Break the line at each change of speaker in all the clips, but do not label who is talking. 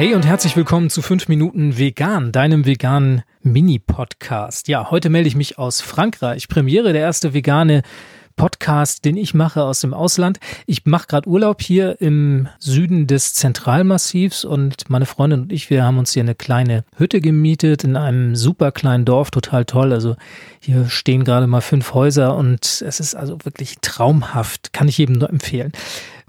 Hey und herzlich willkommen zu 5 Minuten Vegan, deinem veganen Mini-Podcast. Ja, heute melde ich mich aus Frankreich. Premiere der erste vegane Podcast, den ich mache aus dem Ausland. Ich mache gerade Urlaub hier im Süden des Zentralmassivs und meine Freundin und ich, wir haben uns hier eine kleine Hütte gemietet in einem super kleinen Dorf, total toll. Also hier stehen gerade mal fünf Häuser und es ist also wirklich traumhaft, kann ich jedem nur empfehlen.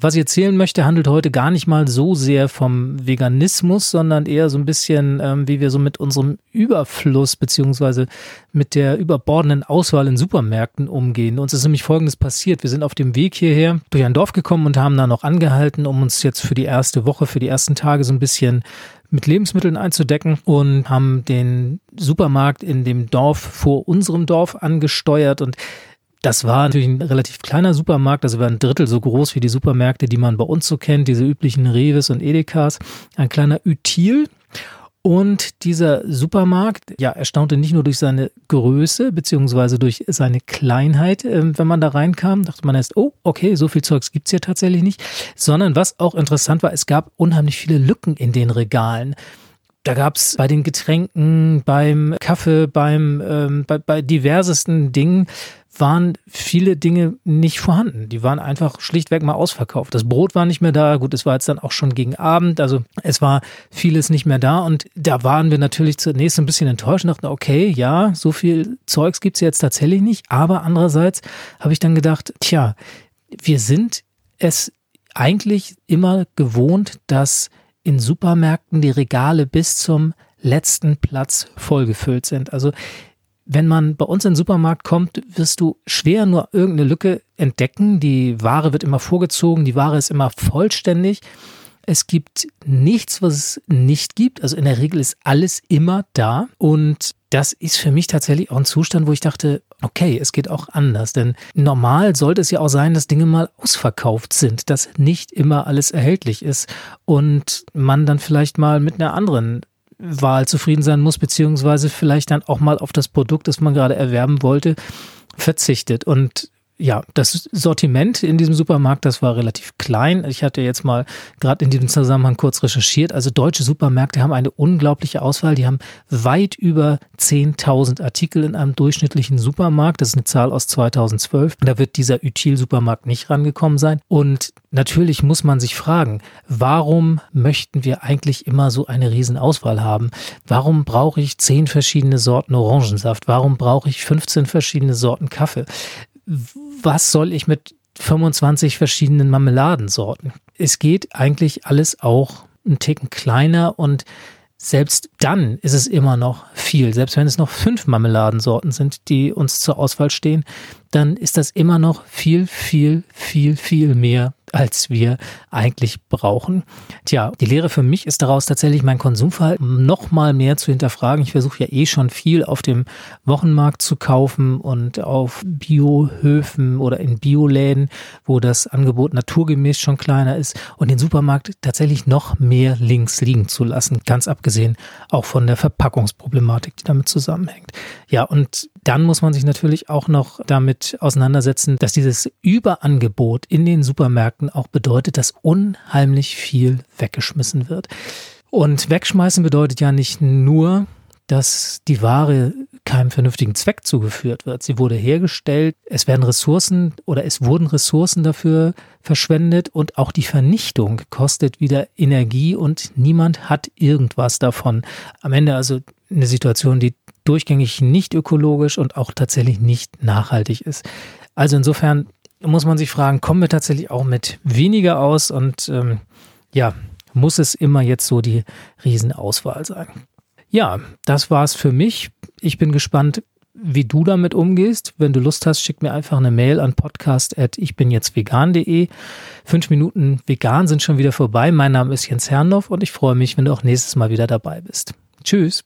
Was ich erzählen möchte, handelt heute gar nicht mal so sehr vom Veganismus, sondern eher so ein bisschen, ähm, wie wir so mit unserem Überfluss beziehungsweise mit der überbordenden Auswahl in Supermärkten umgehen. Uns ist nämlich Folgendes passiert. Wir sind auf dem Weg hierher durch ein Dorf gekommen und haben da noch angehalten, um uns jetzt für die erste Woche, für die ersten Tage so ein bisschen mit Lebensmitteln einzudecken und haben den Supermarkt in dem Dorf vor unserem Dorf angesteuert und das war natürlich ein relativ kleiner Supermarkt, also war ein Drittel so groß wie die Supermärkte, die man bei uns so kennt, diese üblichen Reves und Edekas. Ein kleiner Util. Und dieser Supermarkt, ja, erstaunte nicht nur durch seine Größe, beziehungsweise durch seine Kleinheit, äh, wenn man da reinkam, dachte man erst, oh, okay, so viel Zeugs gibt's hier tatsächlich nicht, sondern was auch interessant war, es gab unheimlich viele Lücken in den Regalen. Da gab's bei den Getränken, beim Kaffee, beim ähm, bei, bei diversesten Dingen waren viele Dinge nicht vorhanden. Die waren einfach schlichtweg mal ausverkauft. Das Brot war nicht mehr da. Gut, es war jetzt dann auch schon gegen Abend. Also es war vieles nicht mehr da. Und da waren wir natürlich zunächst ein bisschen enttäuscht und dachten, okay, ja, so viel Zeugs gibt's jetzt tatsächlich nicht. Aber andererseits habe ich dann gedacht, tja, wir sind es eigentlich immer gewohnt, dass in Supermärkten die Regale bis zum letzten Platz vollgefüllt sind. Also wenn man bei uns in den Supermarkt kommt, wirst du schwer nur irgendeine Lücke entdecken. Die Ware wird immer vorgezogen, die Ware ist immer vollständig. Es gibt nichts, was es nicht gibt. Also in der Regel ist alles immer da. Und das ist für mich tatsächlich auch ein Zustand, wo ich dachte, okay, es geht auch anders. Denn normal sollte es ja auch sein, dass Dinge mal ausverkauft sind, dass nicht immer alles erhältlich ist und man dann vielleicht mal mit einer anderen Wahl zufrieden sein muss, beziehungsweise vielleicht dann auch mal auf das Produkt, das man gerade erwerben wollte, verzichtet. Und ja, das Sortiment in diesem Supermarkt, das war relativ klein. Ich hatte jetzt mal gerade in diesem Zusammenhang kurz recherchiert. Also deutsche Supermärkte haben eine unglaubliche Auswahl. Die haben weit über 10.000 Artikel in einem durchschnittlichen Supermarkt. Das ist eine Zahl aus 2012. Da wird dieser Util-Supermarkt nicht rangekommen sein. Und natürlich muss man sich fragen, warum möchten wir eigentlich immer so eine Riesenauswahl haben? Warum brauche ich zehn verschiedene Sorten Orangensaft? Warum brauche ich 15 verschiedene Sorten Kaffee? Was soll ich mit 25 verschiedenen Marmeladensorten? Es geht eigentlich alles auch einen Ticken kleiner und selbst dann ist es immer noch viel. Selbst wenn es noch fünf Marmeladensorten sind, die uns zur Auswahl stehen, dann ist das immer noch viel, viel, viel, viel mehr als wir eigentlich brauchen. Tja, die Lehre für mich ist daraus tatsächlich mein Konsumverhalten noch mal mehr zu hinterfragen. Ich versuche ja eh schon viel auf dem Wochenmarkt zu kaufen und auf Biohöfen oder in Bioläden, wo das Angebot naturgemäß schon kleiner ist und den Supermarkt tatsächlich noch mehr links liegen zu lassen. Ganz abgesehen auch von der Verpackungsproblematik, die damit zusammenhängt. Ja, und dann muss man sich natürlich auch noch damit auseinandersetzen, dass dieses Überangebot in den Supermärkten auch bedeutet, dass unheimlich viel weggeschmissen wird. Und wegschmeißen bedeutet ja nicht nur, dass die Ware keinem vernünftigen Zweck zugeführt wird. Sie wurde hergestellt, es werden Ressourcen oder es wurden Ressourcen dafür verschwendet und auch die Vernichtung kostet wieder Energie und niemand hat irgendwas davon. Am Ende also eine Situation, die durchgängig nicht ökologisch und auch tatsächlich nicht nachhaltig ist. Also insofern muss man sich fragen, kommen wir tatsächlich auch mit weniger aus und ähm, ja, muss es immer jetzt so die Riesenauswahl sein? Ja, das war's für mich. Ich bin gespannt, wie du damit umgehst. Wenn du Lust hast, schick mir einfach eine Mail an podcast.ichbinjetztvegan.de. Fünf Minuten vegan sind schon wieder vorbei. Mein Name ist Jens Herrndorf und ich freue mich, wenn du auch nächstes Mal wieder dabei bist. Tschüss.